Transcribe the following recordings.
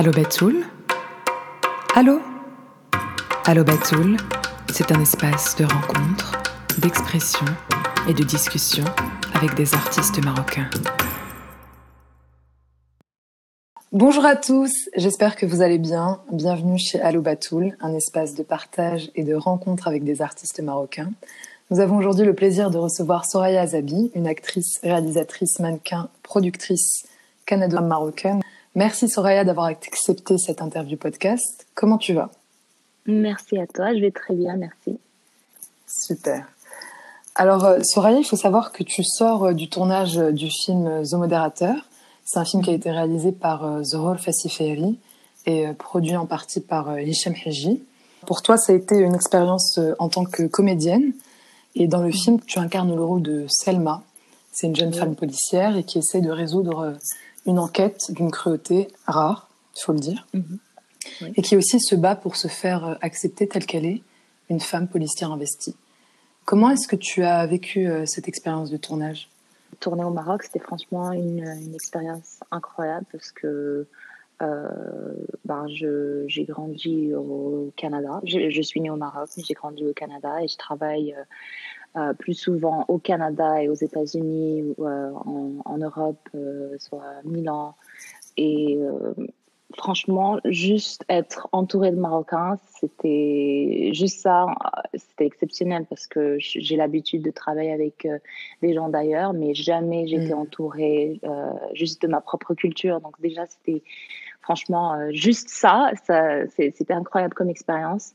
Allô Batoul? Allô? Allô Batoul, c'est un espace de rencontre, d'expression et de discussion avec des artistes marocains. Bonjour à tous, j'espère que vous allez bien. Bienvenue chez Allo Batoul, un espace de partage et de rencontre avec des artistes marocains. Nous avons aujourd'hui le plaisir de recevoir Soraya Azabi, une actrice, réalisatrice, mannequin, productrice canado-marocaine. Merci Soraya d'avoir accepté cette interview podcast. Comment tu vas? Merci à toi, je vais très bien, merci. Super. Alors euh, Soraya, il faut savoir que tu sors euh, du tournage du film The Modérateur c'est un film qui a été réalisé par euh, Zohor Fassiferi et euh, produit en partie par euh, Hichem Heji. Pour toi, ça a été une expérience en tant que comédienne. Et dans le film, tu incarnes le rôle de Selma. C'est une jeune femme policière et qui essaie de résoudre une enquête d'une cruauté rare, il faut le dire. Mhm. Et qui aussi se bat pour se faire accepter telle qu'elle est, une femme policière investie. Comment est-ce que tu as vécu cette expérience de tournage? Tourner au Maroc, c'était franchement une, une, expérience incroyable parce que euh, ben je, j'ai grandi au Canada. Je, je, suis née au Maroc, mais j'ai grandi au Canada et je travaille euh, euh plus souvent au Canada et aux États-Unis, euh, en, en, Europe, euh, soit Milan. Et franchement, juste être entourée de Marocains, c'était juste ça, c'était exceptionnel parce que j'ai l'habitude de travailler avec euh, des gens d'ailleurs, mais jamais j'étais mm. entourée euh, juste de ma propre culture. Donc déjà, c'était franchement euh, juste ça, ça c'était incroyable comme expérience.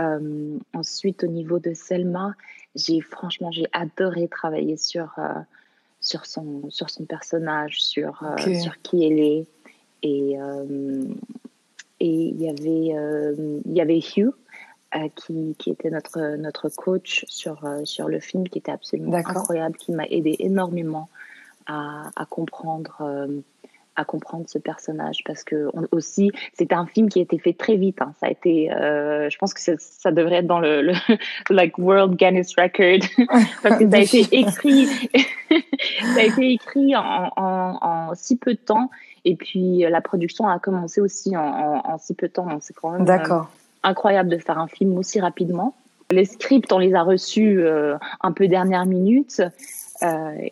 Euh, ensuite, au niveau de Selma, j'ai franchement j'ai adoré travailler sur sur son sur son personnage, sur sur qui elle est. Et euh, et il y avait euh, il y avait Hugh euh, qui, qui, était notre, notre coach sur, sur le film, qui était absolument incroyable, qui m'a aidé énormément à, à comprendre, à comprendre ce personnage. Parce que on, aussi, c'était un film qui a été fait très vite. Hein. Ça a été, euh, je pense que ça devrait être dans le, le like World Guinness Record. parce que ça a été écrit, ça a été écrit en, en, en si peu de temps et puis euh, la production a commencé aussi en, si peu de temps. C'est quand même euh, incroyable de faire un film aussi rapidement. Les scripts, on les a reçus euh, un peu dernière minute.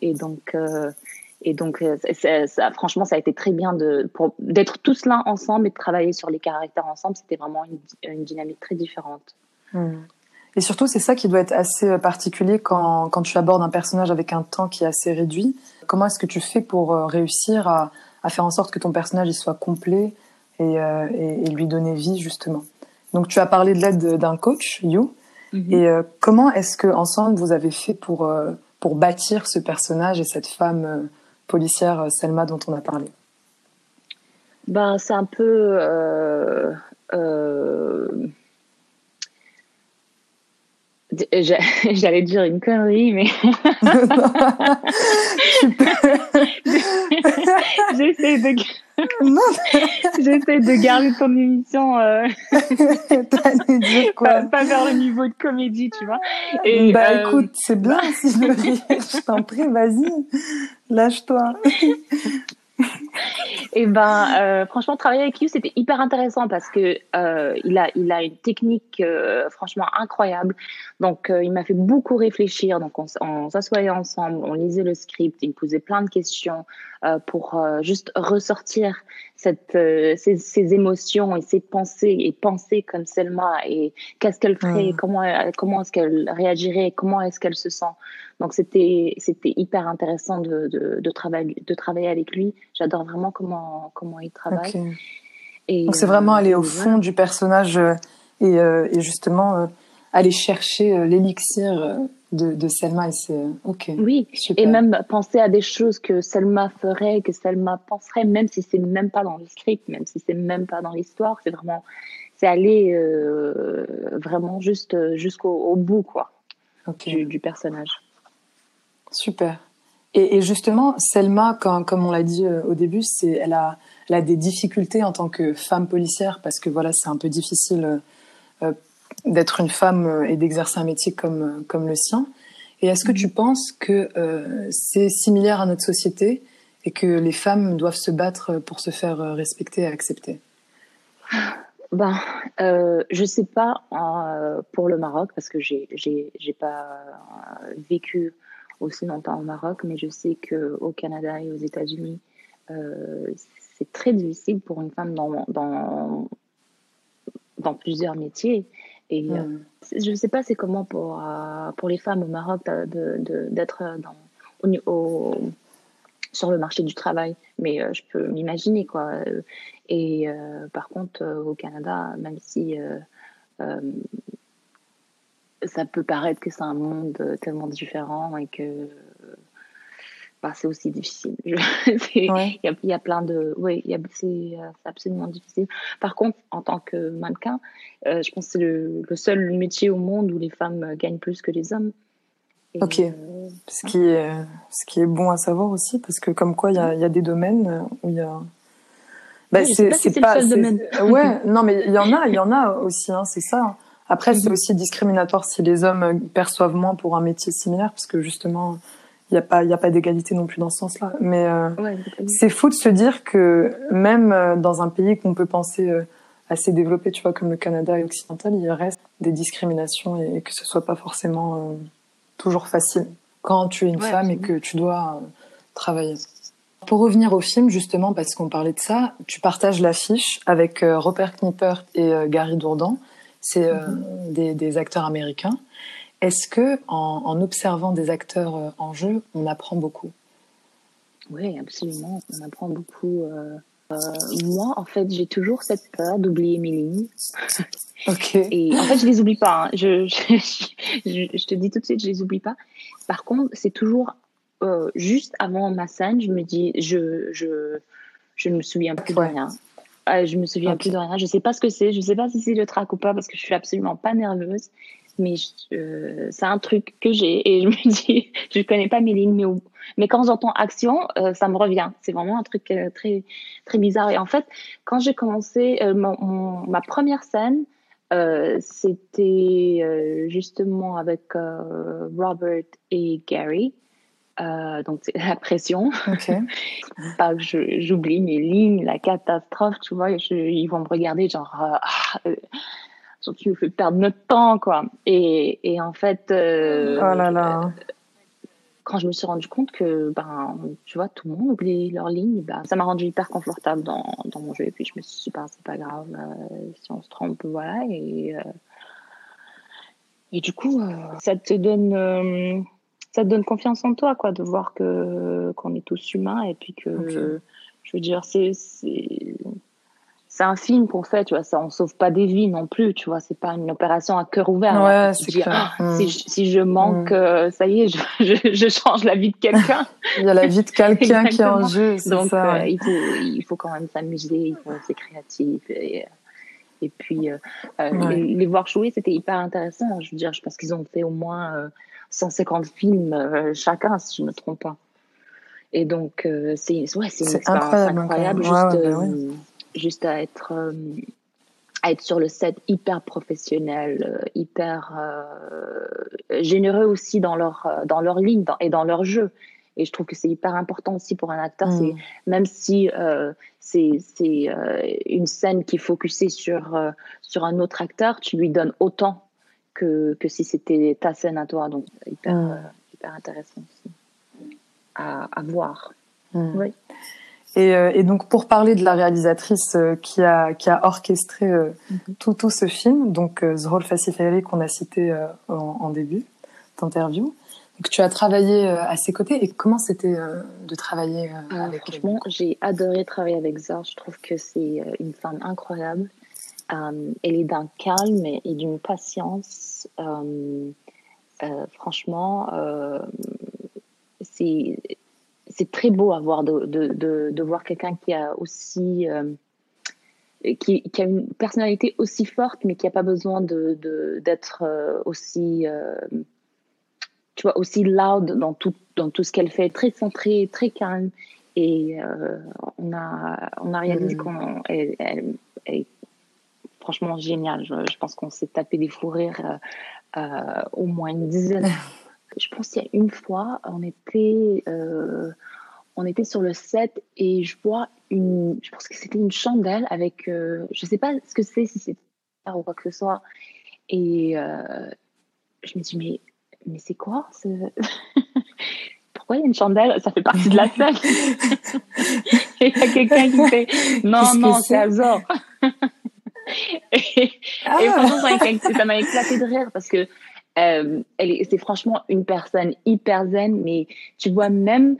et donc, et donc ça, franchement, ça a été très bien d'être tous là ensemble et de travailler sur les caractères ensemble. C'était vraiment une, dynamique très différente. Hmm. Et surtout, c'est ça qui doit être assez particulier quand, quand tu abordes un personnage avec un temps qui est assez réduit. Comment est-ce que tu fais pour réussir à, à faire en sorte que ton personnage il soit complet et, euh, et, et, lui donner vie justement? Donc tu as parlé de l'aide d'un coach, You. Mhm. Et euh, comment est-ce que ensemble vous avez fait pour euh, pour bâtir ce personnage et cette femme euh, policière Selma dont on a parlé. Ben c'est un peu J'allais dire une connerie, mais j'essaie de j'essaie de garder ton émission euh... quoi pas, vers le niveau de comédie, tu vois. Et, bah euh, écoute, c'est bien si je le dis. je t'en prie, vas-y, lâche-toi. Et ben, euh, franchement, travailler avec lui, c'était hyper intéressant parce que euh, il a, il a une technique euh, franchement incroyable. Donc, il m'a fait beaucoup réfléchir. Donc, on, on s'assoyait ensemble, on lisait le script, il me posait plein de questions pour juste ressortir cette, ces, ces, émotions et ces pensées et penser comme Selma et qu'est-ce qu'elle ferait, mmh. comment, comment est-ce qu'elle réagirait, comment est-ce qu'elle se sent. Donc, c'était, c'était hyper intéressant de, de, de, travailler, de travailler avec lui. J'adore vraiment comment comment, il travaille. Et, Donc c'est vraiment aller au fond du personnage euh, et, euh, et justement euh, aller chercher l'élixir de, de, Selma et c'est ok. Oui, et même penser à des choses que Selma ferait, que Selma penserait, même si c'est même pas dans le script, même si c'est même pas dans l'histoire, c'est vraiment c'est aller vraiment juste jusqu'au bout quoi du, du, personnage. Super. Et, et justement, Selma, comme, comme on l'a dit euh, au début, c'est, elle a, elle a des difficultés en tant que femme policière parce que voilà, c'est un peu difficile euh, euh d'être une femme euh, et d'exercer un métier comme, comme le sien. Et est-ce que tu mm-hmm. penses que euh, c'est similaire à notre société et que les femmes doivent se battre pour se faire respecter et accepter? Ben, euh, je sais pas euh, pour le Maroc parce que j'ai j'ai pas euh, vécu aussi longtemps au Maroc, mais je sais que au Canada et aux États-Unis, euh, c'est très difficile pour une femme dans dans dans plusieurs métiers. Et hmm. je ne sais pas c'est comment pour pour les femmes au Maroc d'être dans au, au sur le marché du travail, mais euh, je peux m'imaginer quoi. Et euh, par contre, euh, au Canada, même si ça peut paraître que c'est un monde tellement différent et que bah, c'est aussi difficile. Il y, y, a plein de. Oui, c'est absolument difficile. Par contre, en tant que mannequin, je pense que c'est le, le, seul métier au monde où les femmes gagnent plus que les hommes ok. Euh, ce qui est ce qui est bon à savoir aussi parce que comme quoi il y a, y a, des domaines où il y a bah, c'est pas, le seul domaine. ouais non mais il y en a il y en a aussi hein, c'est ça après c'est mhm. aussi discriminatoire si les hommes perçoivent moins pour un métier similaire parce que justement il n'y a pas il y a pas d'égalité non plus dans ce sens-là mais euh, c'est fou de se dire que même euh, dans un pays qu'on peut penser assez développé tu vois comme le Canada et occidental il reste des discriminations et, que ce soit pas forcément toujours facile quand tu es une femme et que tu dois euh, travailler. Pour revenir au film, justement, parce qu'on parlait de ça, tu partages l'affiche avec euh, Robert Knipper et euh, Gary Dourdan. C'est mhm. des, des, acteurs américains. Est-ce que, en, en, observant des acteurs en jeu, on apprend beaucoup? Oui, absolument. On apprend beaucoup. moi, en fait, j'ai toujours cette peur d'oublier mes lignes. Ok. Et en fait, je les oublie pas. Hein. Je, je, je, te dis tout de suite, je les oublie pas. Par contre, c'est toujours euh, juste avant ma scène, je me dis, je, je, je ne me souviens plus de rien. Euh, je me souviens plus de rien. Je sais pas ce que c'est. Je sais pas si c'est le trac ou pas parce que je suis absolument pas nerveuse. Mais euh, c'est un truc que j'ai et je me dis, je connais pas mes lignes, mais, mais quand j'entends action, euh, ça me revient. C'est vraiment un truc euh, très très bizarre. Et en fait, quand j'ai commencé ma première scène, c'était justement avec Robert et Gary. donc c'est la pression. Pas que j'oublie mes lignes, la catastrophe, tu vois. ils vont me regarder genre, ah, tu nous fais perdre notre temps, quoi. Et, et en fait, oh là là quand je me suis rendu compte que, ben, tu vois, tout le monde oublie leur ligne, ben, ça m'a rendu hyper confortable dans, dans mon jeu. Et puis je me suis dit, ben, c'est pas grave, euh, si on se trompe, voilà. Et, euh, et du coup, euh, ça te donne, ça te donne confiance en toi, quoi, de voir que qu'on est tous humains et puis que, je veux dire, c'est c'est un film qu'on fait, tu vois, ça, on sauve pas des vies non plus, tu vois, c'est pas une opération à cœur ouvert. Ouais, c'est ah, mm. si, si, je manque, mm. euh, ça y est, je, je, je, change la vie de quelqu'un. il y a la vie de quelqu'un qui est en jeu, Donc, ça. Euh, il, faut, il faut quand même s'amuser, il faut être créatif. Et, et puis, euh, euh les, voir jouer, c'était hyper intéressant. Je veux dire, je pense qu'ils ont fait au moins 150 films chacun, si je ne me trompe pas. Et donc, c'est ouais, c'est une expérience incroyable, incroyable juste, bah juste à être euh, à être sur le set hyper professionnel, euh, hyper euh, généreux aussi dans leur dans leur ligne et dans leur jeu. Et je trouve que c'est hyper important aussi pour un acteur. Mm. C'est même si c'est c'est une scène qui est focusée sur sur un autre acteur, tu lui donnes autant que que si c'était ta scène à toi. Donc hyper mm. hyper intéressant aussi à, à voir. Mm. Oui. Et, euh, et, donc pour parler de la réalisatrice euh, qui a qui a orchestré euh, mhm. tout tout ce film, donc Zrol Fassiferi qu'on a cité en, en, début d'interview. Donc tu as travaillé à ses côtés et comment c'était de travailler avec Franchement, j'ai adoré travailler avec Zor. Je trouve que c'est une femme incroyable. elle est d'un calme et d'une patience. franchement, c'est c'est très beau à voir de, de, de, voir quelqu'un qui a aussi euh, qui, qui, a une personnalité aussi forte, mais qui n'a pas besoin de d'être euh, aussi euh, tu vois aussi loud dans tout dans tout ce qu'elle fait, très centrée, très calme. Et on a on a réalisé mm. qu'on elle, est franchement géniale. Je, je pense qu'on s'est tapé des fous rires au moins une dizaine je pense qu'il y a une fois, on était euh, on était sur le set et je vois une, je pense que c'était une chandelle avec, euh, je sais pas ce que c'est, si c'est ou quoi que ce soit. Et euh, je me dis, mais, mais c'est quoi Pourquoi il y a une chandelle? Ça fait partie de la scène. et il y a quelqu'un qui fait, non, non, c'est? Azor. et, ah. et franchement, ça m'a éclaté de rire parce que euh, c'est franchement une personne hyper zen, mais tu vois, même,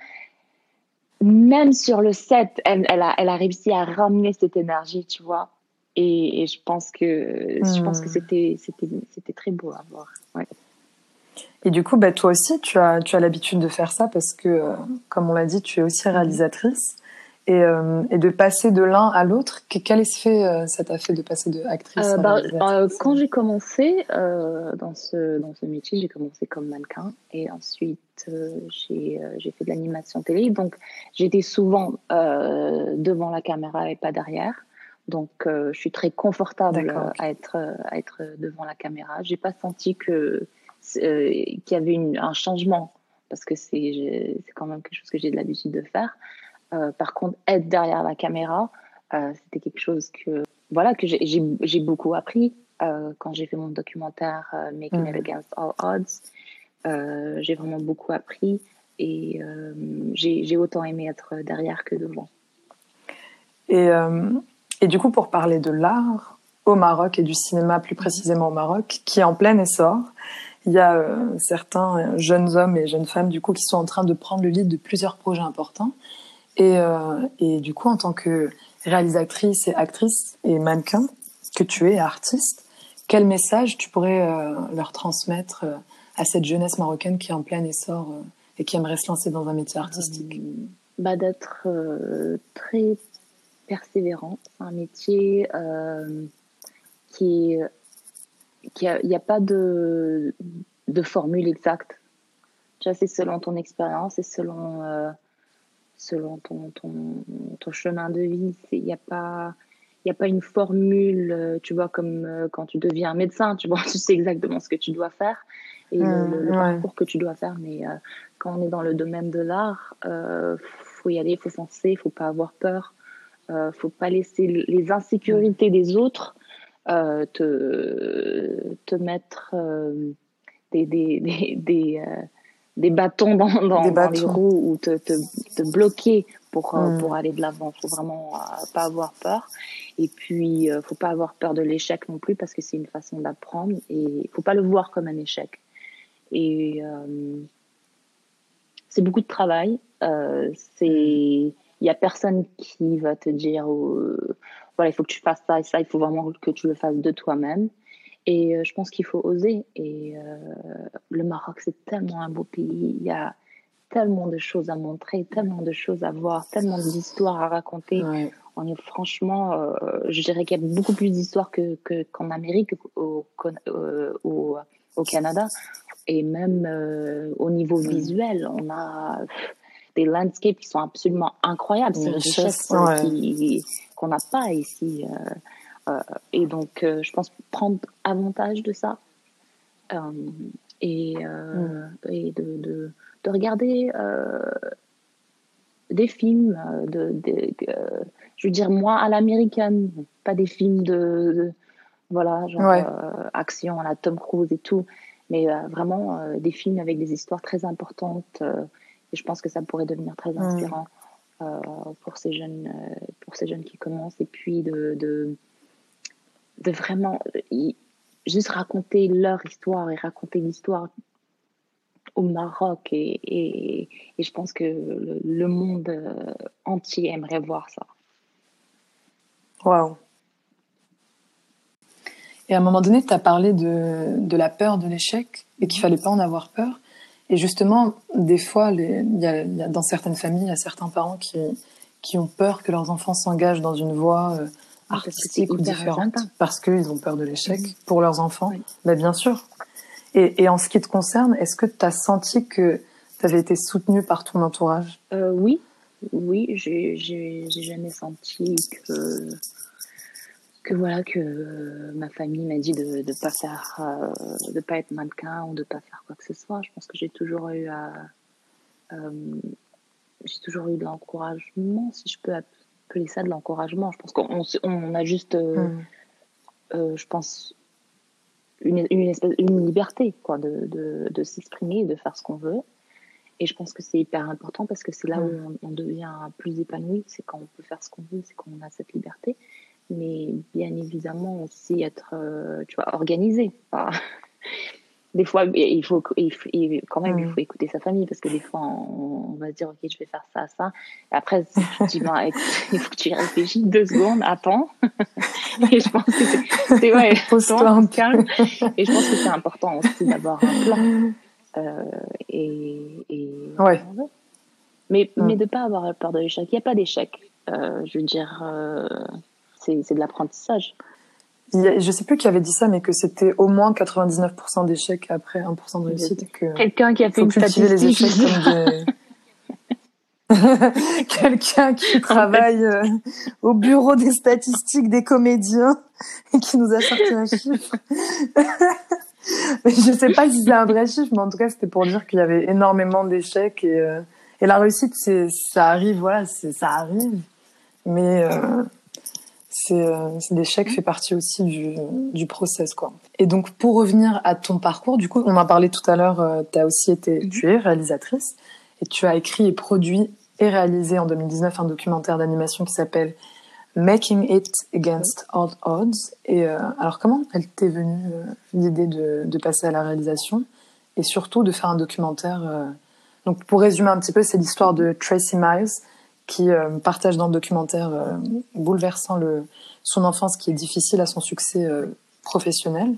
même sur le set, elle, elle, a, elle a réussi à ramener cette énergie, tu vois. Et, je pense que, je pense que hmm. c'était, c'était, c'était très beau à voir. Ouais. Et du coup, bah, toi aussi, tu as, tu as l'habitude de faire ça parce que, euh, comme on l'a dit, tu es aussi réalisatrice. Et, euh, et, de passer de l'un à l'autre, quel effet euh, ça t'a fait de passer de actrice euh, bah, à Quand j'ai commencé dans, ce, dans ce métier, j'ai commencé comme mannequin et ensuite j'ai fait de l'animation télé. Donc j'étais souvent devant la caméra et pas derrière. Donc je suis très confortable à, être, à être devant la caméra. J'ai pas senti que qu'il y avait une, un changement parce que c'est quand même quelque chose que j'ai de l'habitude de faire. Euh, par contre, être derrière la caméra, euh, c'était quelque chose que, voilà, que j'ai beaucoup appris euh, quand j'ai fait mon documentaire Making It mm. Against All Odds. j'ai vraiment beaucoup appris et j'ai autant aimé être derrière que devant. Et, et du coup, pour parler de l'art au Maroc et du cinéma plus précisément au Maroc, qui est en plein essor, il y a certains jeunes hommes et jeunes femmes du coup qui sont en train de prendre le lead de plusieurs projets importants. Et, euh, et du coup, en tant que réalisatrice et actrice et mannequin que tu es, artiste, quel message tu pourrais euh, leur transmettre euh, à cette jeunesse marocaine qui est en plein essor euh, et qui aimerait se lancer dans un métier artistique? Bah, D'être très persévérant. Un métier qui il n'y a, pas de, de formule exacte. Tu vois, c'est selon ton expérience et selon selon ton, ton, ton chemin de vie. Il n'y a pas il n'y a pas une formule, euh, tu vois, comme euh, quand tu deviens médecin, tu vois, tu sais exactement ce que tu dois faire et le, mmh, parcours que tu dois faire. Mais euh, quand on est dans le domaine de l'art, il faut y aller, il faut foncer, il faut pas avoir peur, il faut pas laisser les insécurités des autres te, te mettre des, des, des, des des bâtons dans, dans, les roues ou te, te, te bloquer pour, euh, mm. pour aller de l'avant. faut vraiment euh, pas avoir peur. Et puis, euh, faut pas avoir peur de l'échec non plus parce que c'est une façon d'apprendre et faut pas le voir comme un échec. Et c'est beaucoup de travail. c'est, il y a personne qui va te dire, voilà, il faut que tu fasses ça et ça. Il faut vraiment que tu le fasses de toi-même. Et euh, je pense qu'il faut oser. Et euh, le Maroc, c'est tellement un beau pays. Il y a tellement de choses à montrer, tellement de choses à voir, tellement d'histoires à raconter. On est franchement, euh, je dirais qu'il y a beaucoup plus d'histoires que, qu'en Amérique, au, au, au, Canada. Et même au niveau visuel, on a des landscapes qui sont absolument incroyables. C'est une richesse qu'on n'a pas ici. Euh, et donc, euh, je pense prendre avantage de ça euh, et, mm. et de, de, de, regarder des films, de, je veux dire, moi à l'américaine, pas des films de, voilà, genre action à la Tom Cruise et tout, mais vraiment des films avec des histoires très importantes. et je pense que ça pourrait devenir très mm. inspirant pour ces jeunes, pour ces jeunes qui commencent. Et puis de, de de vraiment juste raconter leur histoire et raconter l'histoire au Maroc et, et, je pense que le, monde euh, entier aimerait voir ça. Waouh. Et à un moment donné, tu as parlé de, de, la peur de l'échec et qu'il fallait pas en avoir peur. Et justement, des fois, il y, a, dans certaines familles, il y a certains parents qui, qui ont peur que leurs enfants s'engagent dans une voie euh, artistiques ou différentes parce qu'ils ont peur de l'échec pour leurs enfants. mais bien sûr. Et, et, en ce qui te concerne, est-ce que tu as senti que tu avais été soutenue par ton entourage? Euh, Oui, oui, j'ai jamais senti que que voilà que ma famille m'a dit de ne pas faire euh, de pas être mannequin ou de pas faire quoi que ce soit. Je pense que j'ai toujours eu euh, j'ai toujours eu de l'encouragement, si je peux appeler ça de l'encouragement. Je pense qu'on on a juste, hmm. je pense, une, une, espèce, une liberté quoi, de, de, de s'exprimer, de faire ce qu'on veut. Et je pense que c'est hyper important parce que c'est là où mm. on, devient plus épanoui, c'est quand on peut faire ce qu'on veut, c'est quand on a cette liberté. Mais bien évidemment aussi être, euh, tu vois, organisé. Des fois, il faut, il quand même, il faut écouter sa famille parce que des fois, on, va se dire, OK, je vais faire ça, ça. Après, tu dis, ben, il faut que tu y réfléchisses deux secondes, attends. et je pense que c'est, ouais, calme. Et je pense que c'est important aussi d'avoir un plan. Euh, et, et ouais. mais, mm. mais de pas avoir peur de l'échec. Il n'y a pas d'échec. Euh, je veux dire, euh, c'est de l'apprentissage. Je ne sais plus qui avait dit ça, mais que c'était au moins 99% d'échecs après 1% de réussite. Quelqu'un qui a fait une statistique. les échecs comme des... Quelqu'un qui travaille au bureau des statistiques des comédiens et qui nous a sorti un chiffre. je sais pas si c'est un vrai chiffre, mais en tout cas, c'était pour dire qu'il y avait énormément d'échecs et, euh, et la réussite, c'est, ça arrive, voilà, c'est, ça arrive. Mais euh, c'est, euh, l'échec fait partie aussi du, du process, quoi. Et donc, pour revenir à ton parcours, du coup, on en parlait tout à l'heure, euh, tu as aussi été, tu es réalisatrice et tu as écrit et produit et réalisé en 2019 un documentaire d'animation qui s'appelle Making It Against All Odds. Et euh, alors, comment elle t'est venue euh, l'idée de, de, passer à la réalisation et surtout de faire un documentaire euh... Donc, pour résumer un petit peu, c'est l'histoire de Tracy Miles qui euh, partage dans le documentaire bouleversant le, son enfance qui est difficile à son succès professionnel.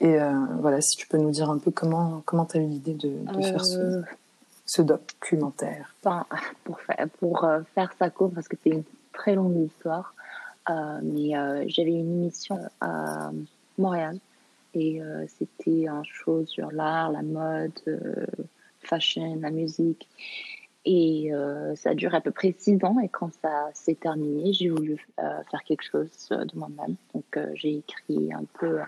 Et voilà, si tu peux nous dire un peu comment comment tu as eu l'idée de, de faire ce, ce documentaire. Enfin, pour faire, pour faire ça court, parce que c'est une très longue histoire. Euh, mais euh, j'avais une émission à Montréal et euh, c'était un show sur l'art, la mode, fashion, la musique. Et ça a duré à peu près six ans. Et quand ça s'est terminé, j'ai voulu faire quelque chose de moi-même. Donc j'ai écrit un peu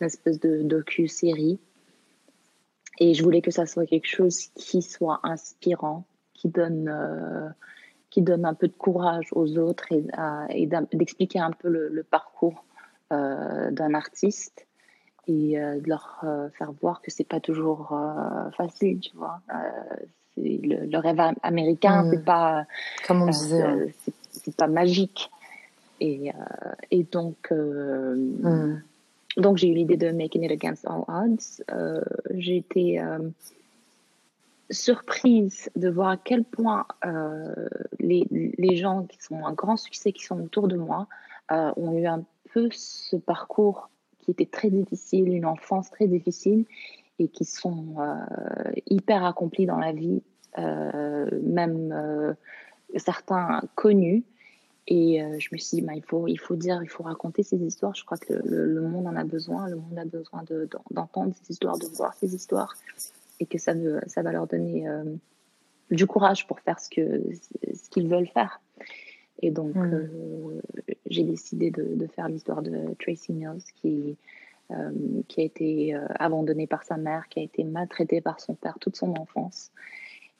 une espèce de docu-série. Et je voulais que ça soit quelque chose qui soit inspirant, qui donne qui donne un peu de courage aux autres et, d'expliquer un peu le, parcours euh, d'un artiste et euh, de leur euh, faire voir que c'est pas toujours facile, tu vois. Le, le, rêve américain, c'est pas comme on disait, c'est pas magique. Et, et donc, mm. donc j'ai eu l'idée de Making It Against All Odds. j'ai été surprise de voir à quel point euh, les, les, gens qui sont un grand succès, qui sont autour de moi, euh, ont eu un peu ce parcours qui était très difficile, une enfance très difficile, et qui sont euh, hyper accomplis dans la vie, même certains connus. Et je me suis dit, bah, il, faut, il faut dire, il faut raconter ces histoires. Je crois que le, le monde en a besoin. Le monde a besoin d'entendre ces histoires, de voir ces histoires et que ça, ça va leur donner euh, du courage pour faire ce qu'ils ce qu'ils veulent faire. Et donc, mm. euh, j'ai décidé de, faire l'histoire de Tracy Mills, qui, euh, qui a été abandonnée par sa mère, qui a été maltraitée par son père toute son enfance.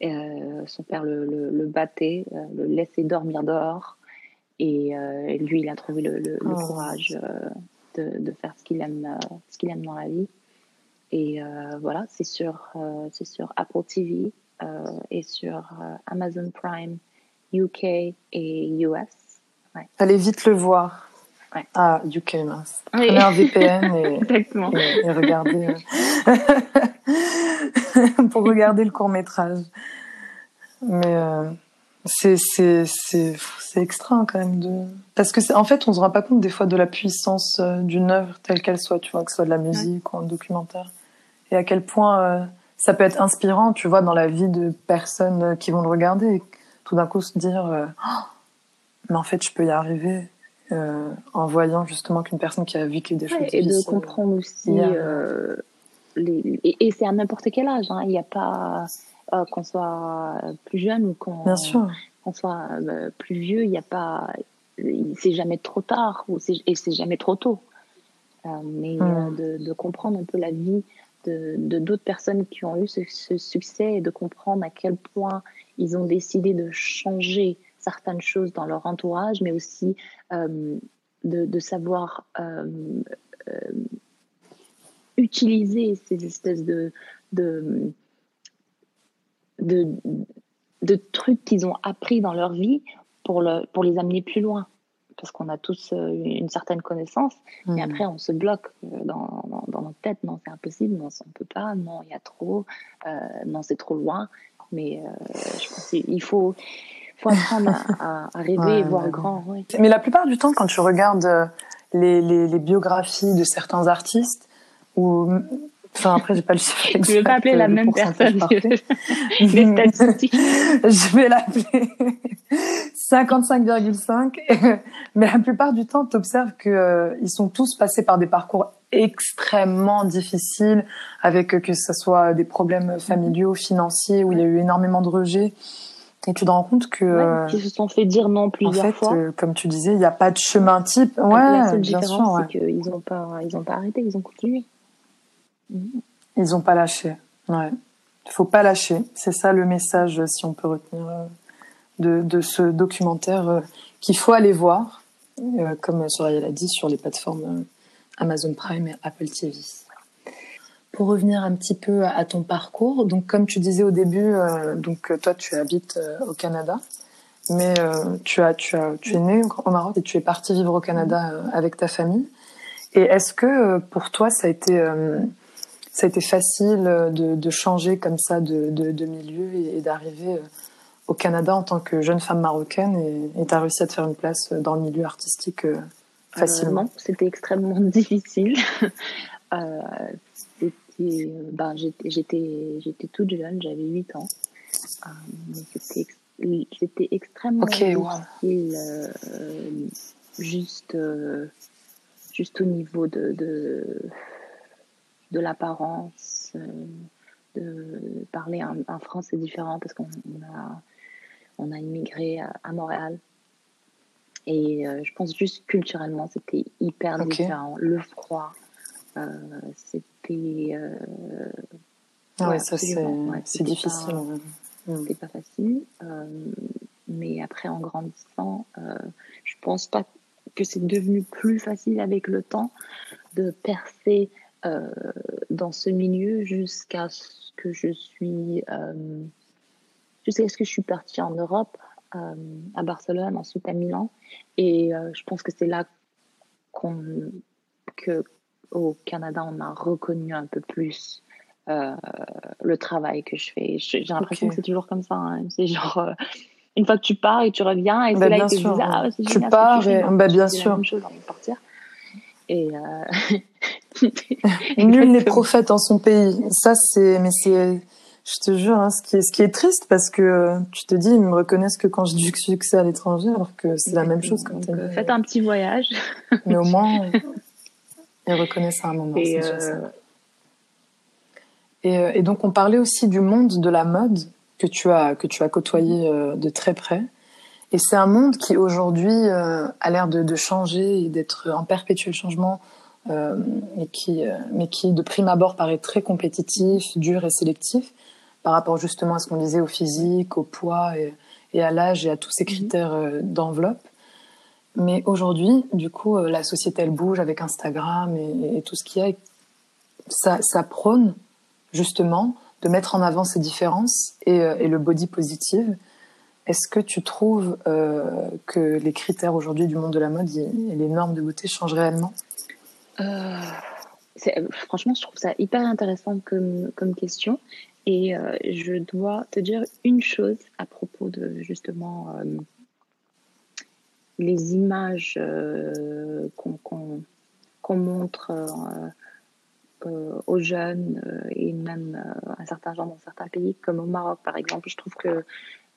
son père le, le, battait, le laissait dormir dehors. Et, lui, il a trouvé le, oh. courage de, de, faire ce qu'il aime, ce qu'il aime dans la vie. Et euh, voilà, c'est sur, euh, c'est sur Apple TV euh, et sur Amazon Prime UK et US. Allez vite le voir. Ouais. Ah, UK, mince. Prenez un VPN et, et, regardez. pour regarder le court métrage. Mais c'est c'est c'est c'est extra quand même de parce que en fait on se rend pas compte des fois de la puissance d'une œuvre telle qu'elle soit tu vois que ce soit de la musique ou un documentaire et à quel point euh, ça peut être inspirant, tu vois, dans la vie de personnes euh, qui vont le regarder. Et tout d'un coup se dire, euh, oh, mais en fait, je peux y arriver en voyant justement qu'une personne qui a vécu des choses. Et de comprendre aussi. Les... Et, c'est à n'importe quel âge. Hein. Il n'y a pas qu'on soit plus jeune ou qu'on soit plus vieux. Il n'y a pas. C'est jamais trop tard ou et c'est jamais trop tôt. mais hmm. de, de, comprendre un peu la vie de d'autres personnes qui ont eu ce, succès et de comprendre à quel point ils ont décidé de changer certaines choses dans leur entourage, mais aussi euh, de, de, savoir euh, euh, utiliser ces espèces de, de, de, de trucs qu'ils ont appris dans leur vie pour, le, pour les amener plus loin. Parce qu'on a tous une certaine connaissance, mais hmm. après on se bloque dans, dans, notre tête, non c'est impossible, non on ne peut pas, non il y a trop, euh, non c'est trop loin, mais je pense qu'il faut, faut apprendre à, à rêver et voir grand. Mais la plupart du temps quand tu regardes les, les, les biographies de certains artistes, ou Enfin, après, j'ai pas le chiffre exact. Tu veux pas appeler la même personne Les statistiques. je vais l'appeler 55,5. Mais la plupart du temps, tu observes qu'ils euh, ils sont tous passés par des parcours extrêmement difficiles, avec euh, que ce soit des problèmes familiaux, financiers, où il y a eu énormément de rejets. Et tu te rends compte que... Ouais, qui se sont fait dire non plusieurs en fait, fois. Euh, comme tu disais, il n'y a pas de chemin type. Ouais, la seule différence, c'est qu'ils n'ont pas, ils ont pas arrêté, ils ont continué. Ils n'ont pas lâché. Ouais. Il faut pas lâcher. C'est ça le message, si on peut retenir euh, de, de ce documentaire euh, qu'il faut aller voir, euh, comme Soraya l'a dit, sur les plateformes Amazon Prime et Apple TV. Pour revenir un petit peu à ton parcours, donc comme tu disais au début, donc toi tu habites au Canada, mais tu as tu as tu es né au Maroc et tu es parti vivre au Canada avec ta famille. Et est-ce que pour toi ça a été ça a été facile euh, de, de changer comme ça de, de, de milieu et, d'arriver euh, au Canada en tant que jeune femme marocaine et tu as réussi à te faire une place dans le milieu artistique euh, facilement? C'était extrêmement difficile. euh, ben, j'étais toute jeune, j'avais 8 ans. c'était extrêmement difficile juste, juste au niveau de, de de l'apparence, euh, de parler un, français différent parce qu'on a, on a immigré à, Montréal. Et euh, je pense juste culturellement, c'était hyper différent. Le froid, euh, c'était. ouais, ça c'est difficile. Mm. C'était pas facile. mais après, en grandissant, je pense pas que c'est devenu plus facile avec le temps de percer euh, dans ce milieu jusqu'à ce que je suis euh, jusqu'à ce que je suis partie en Europe euh, à Barcelone ensuite à Milan et je pense que c'est là qu'on que au Canada on a reconnu un peu plus le travail que je fais. J'ai l'impression que c'est toujours comme ça. Hein. C'est genre, une fois que tu pars et tu reviens, et bah, c'est là que tu dis, ah, tu génial, pars, et, bah, bien sûr. La même chose avant de partir. Et, Nul n'est prophète en son pays. Ça, c'est, mais c'est, je te jure, hein, ce qui est, ce qui est triste parce que euh, tu te dis, ils me reconnaissent que quand je dis que succès à l'étranger, alors que c'est la même chose quand tu euh, Faites un petit voyage. mais au moins, ils reconnaissent à un moment. Et, euh... et, euh, et, donc, on parlait aussi du monde de la mode que tu as, que tu as côtoyé de très près. Et c'est un monde qui aujourd'hui a l'air de, de changer et d'être en perpétuel changement euh, mais, qui, euh, mais qui de prime abord paraît très compétitif, dur et sélectif par rapport justement à ce qu'on disait au physique, au poids et, et à l'âge et à tous ces mhm. critères euh, d'enveloppe. Mais aujourd'hui, du coup, la société elle bouge avec Instagram et, tout ce qu'il y a. Ça, ça prône justement de mettre en avant ces différences et, et le body positive. Est-ce que tu trouves euh, que les critères aujourd'hui du monde de la mode et les normes de beauté changent réellement? Euh, franchement, je trouve ça hyper intéressant comme, question. Et euh, je dois te dire une chose à propos de justement euh, les images qu'on montre aux jeunes et même à certains gens dans certains pays, comme au Maroc par exemple. Je trouve que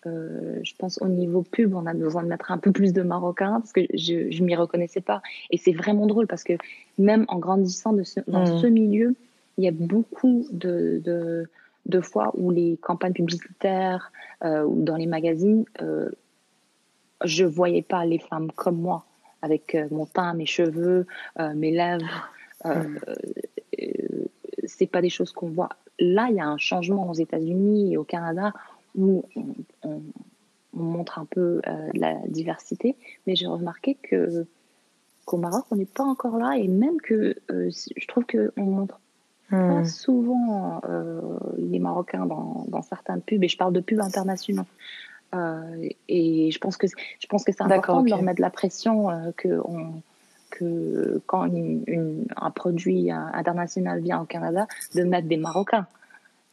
euh, je pense au niveau pub, on a besoin de mettre un peu plus de Marocains parce que je, je m'y reconnaissais pas. Et c'est vraiment drôle parce que même en grandissant de dans mm. ce milieu, il y a beaucoup de, de, de, fois où les campagnes publicitaires euh, ou dans les magazines, euh, je voyais pas les femmes comme moi, avec euh, mon teint, mes cheveux, euh, mes lèvres. Mm. c'est pas des choses qu'on voit. Là, il y a un changement aux États-Unis et au Canada où on, montre un peu la diversité, mais j'ai remarqué que qu'au Maroc, on n'est pas encore là et même que euh, je trouve qu'on montre pas hmm. souvent euh, les Marocains dans, dans certains pubs, et je parle de pubs internationaux. Et je pense que je pense que c'est important de leur mettre la pression que on, que quand un produit international vient au Canada, de mettre des Marocains.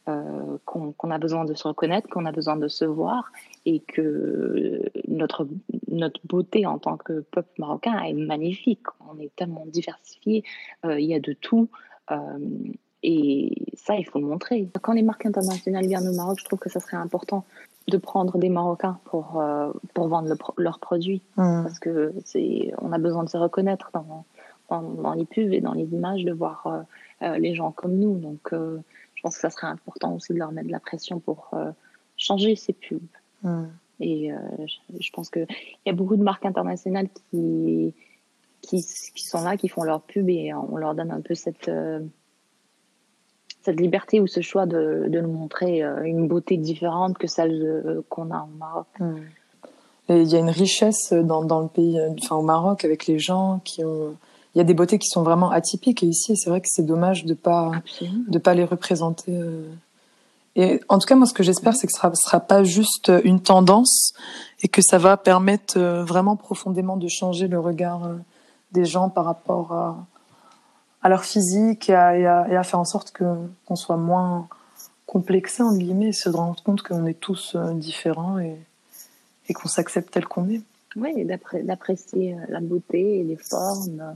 Euh, qu'on a besoin de se reconnaître, qu'on a besoin de se voir et que notre, notre beauté en tant que peuple marocain est magnifique. On est tellement diversifié, euh, il y a de tout. Euh, et ça, il faut le montrer. Quand les marques internationales viennent au Maroc, je trouve que ça serait important de prendre des Marocains pour, pour vendre leurs produits. Mmh. Parce que c'est, on a besoin de se reconnaître dans, dans, dans, les pubs et dans les images, de voir les gens comme nous. Donc, je pense que ça serait important aussi de leur mettre de la pression pour euh, changer ces pubs. Hmm. Et euh, je, pense qu'il y a beaucoup de marques internationales qui, qui, sont là, qui font leur pub et on leur donne un peu cette, euh, cette liberté ou ce choix de, de nous montrer une beauté différente que celle qu'on a au Maroc. Hmm. il y a une richesse dans, dans, le pays, enfin au Maroc, avec les gens qui ont il y a des beautés qui sont vraiment atypiques et ici c'est vrai que c'est dommage de pas de pas les représenter euh. et en tout cas moi ce que j'espère c'est que ce sera, sera pas juste une tendance et que ça va permettre euh, vraiment profondément de changer le regard euh, des gens par rapport à, à leur physique et à, et à, faire en sorte qu'on soit moins complexé en guillemets et se rendre compte qu'on est tous différents et, et qu'on s'accepte tel qu'on est. Oui, d'apprécier la beauté et les formes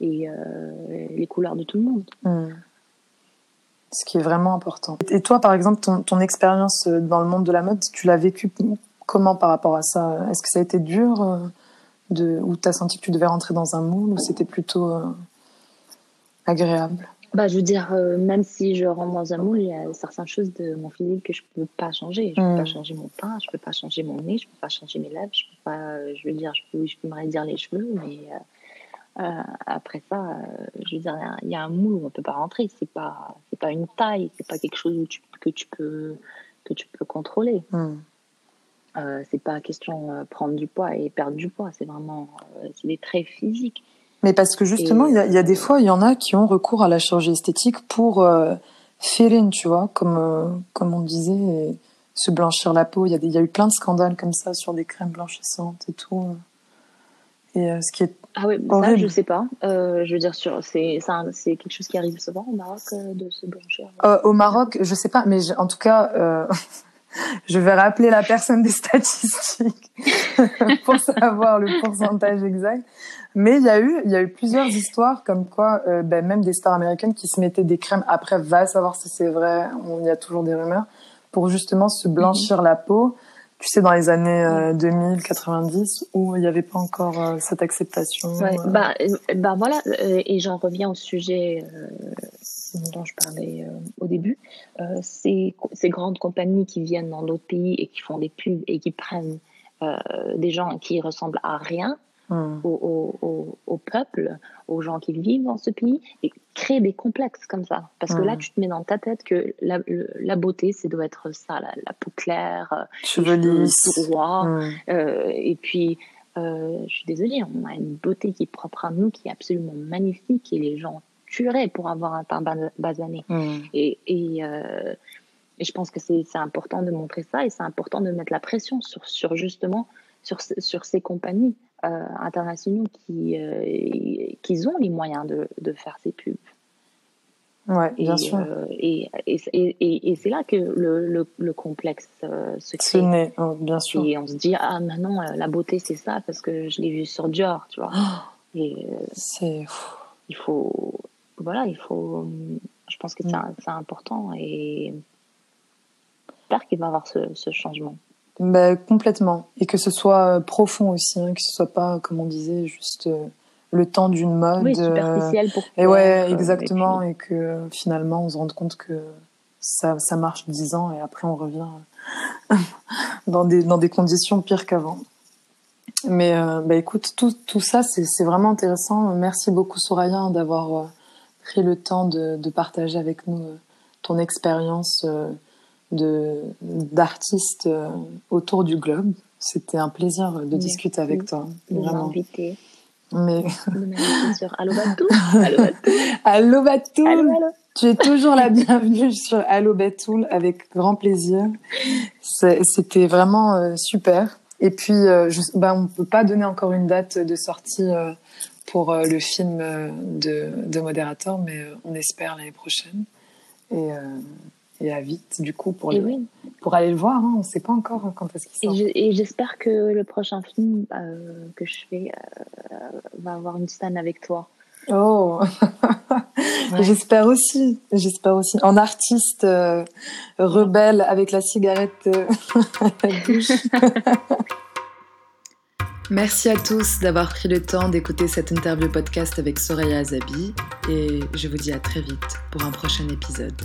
et euh, les couleurs de tout le monde. Hmm. Ce qui est vraiment important. Et toi, par exemple, ton, ton expérience euh, dans le monde de la mode, tu l'as vécu comment par rapport à ça? Est-ce que ça a été dur euh, de, ou tu as senti que tu devais rentrer dans un moule ou c'était plutôt agréable bah, je veux dire, même si je rentre dans un moule, il y a certaines choses de mon physique que je ne peux pas changer. Je ne peux pas hmm. changer mon teint, je ne peux pas changer mon nez, je ne peux pas changer mes lèvres, je peux pas, je veux dire, je peux, je peux me dire les cheveux, mais euh, après ça, euh, je veux dire, il y, a un moule où on peut pas rentrer. C'est pas, c'est pas une taille, c'est pas quelque chose où tu, que tu peux que tu peux contrôler. Hmm. Euh, c'est pas question de prendre du poids et perdre du poids. C'est vraiment, c'est des traits physiques. Mais parce que justement, il y, a, des fois, il y en a qui ont recours à la chirurgie esthétique pour euh, tu vois, comme comme on disait, se blanchir la peau. Il y, a y a eu plein de scandales comme ça sur des crèmes blanchissantes et tout. Et ce qui est ah oui, ça, je sais pas. Euh, je veux dire, c'est c'est quelque chose qui arrive souvent au Maroc euh, de se blanchir. Euh, au Maroc, je sais pas, mais en tout cas, je vais rappeler la personne des statistiques pour savoir le pourcentage exact. Mais il y a eu, il y a eu plusieurs histoires comme quoi, ben, même des stars américaines qui se mettaient des crèmes. Après, va savoir si c'est vrai. Il y a toujours des rumeurs pour justement se blanchir la peau tu sais, dans les années 2000, euh, 90, où il n'y avait pas encore euh, cette acceptation. Ouais, euh. bah, bah voilà, et j'en reviens au sujet dont je parlais au début. ces, ces grandes compagnies qui viennent dans d'autres pays et qui font des pubs et qui prennent des gens qui ressemblent à rien, Hmm. au, peuple, aux gens qui vivent dans ce pays, et créer des complexes comme ça. Parce que là, hmm. tu te mets dans ta tête que la, la beauté, c'est doit être ça, la, peau claire, euh, cheveux lisses, hmm. euh, et puis, euh, je suis désolée, on a une beauté qui est propre à nous, qui est absolument magnifique, et les gens tueraient pour avoir un teint basané. Et, et, et, je pense que c'est important de montrer ça, et c'est important de mettre la pression sur, sur justement sur, sur ces compagnies. Euh, internationaux qui, euh, qui ont les moyens de, de faire ces pubs. Ouais, bien et, sûr. Euh, et, et, et c'est là que le, le, le complexe se crée. Oh, bien sûr. Et on se dit, ah, maintenant, la beauté, c'est ça, parce que je l'ai vu sur Dior, tu vois. Oh, et c'est. Il faut. Voilà, il faut. Je pense que c'est mm. important et j'espère qu'il va y avoir ce, ce changement. Bah, complètement. Et que ce soit euh, profond aussi, hein, que ce soit pas, comme on disait, juste euh, le temps d'une mode. Oui, superficiel pour Et ouais, exactement. Et, que finalement, on se rende compte que ça, ça marche dix ans et après, on revient dans, des, dans des conditions pires qu'avant. Mais bah, écoute, tout, tout ça, c'est vraiment intéressant. Merci beaucoup, Soraya, d'avoir pris le temps de, de partager avec nous ton expérience de d'artiste autour du globe. C'était un plaisir de discuter avec toi. De m'inviter. Mais... sur Allo Batou. Allo Batou. Tu es toujours la bienvenue sur Allo Batoul avec grand plaisir. C'était vraiment euh, super. Et puis, euh, je, bah, on ne peut pas donner encore une date de sortie euh, pour le film de, de Moderator, mais on espère l'année prochaine. Et et à vite du coup pour, pour aller le voir. Hein. On ne sait pas encore quand est-ce qu'il sort. Et j'espère que le prochain film euh, que je fais euh, va avoir une scène avec toi. Oh, j'espère aussi, j'espère aussi. En artiste euh, rebelle avec la cigarette à la bouche. Merci à tous d'avoir pris le temps d'écouter cette interview podcast avec Soraya Azabi et je vous dis à très vite pour un prochain épisode.